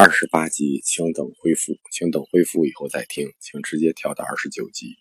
二十八集，请等恢复，请等恢复以后再听，请直接跳到二十九集。